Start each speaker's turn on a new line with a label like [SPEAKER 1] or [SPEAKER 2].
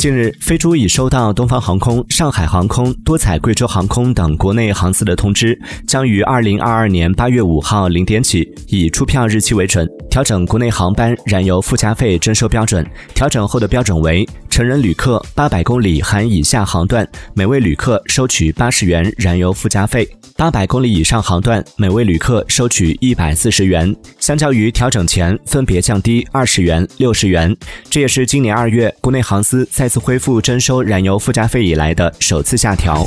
[SPEAKER 1] 近日，飞猪已收到东方航空、上海航空、多彩贵州航空等国内航司的通知，将于二零二二年八月五号零点起，以出票日期为准，调整国内航班燃油附加费征收标准。调整后的标准为：成人旅客八百公里含以下航段，每位旅客收取八十元燃油附加费；八百公里以上航段，每位旅客收取一百四十元。相较于调整前，分别降低二十元、六十元。这也是今年二月国内航司在次恢复征收燃油附加费以来的首次下调。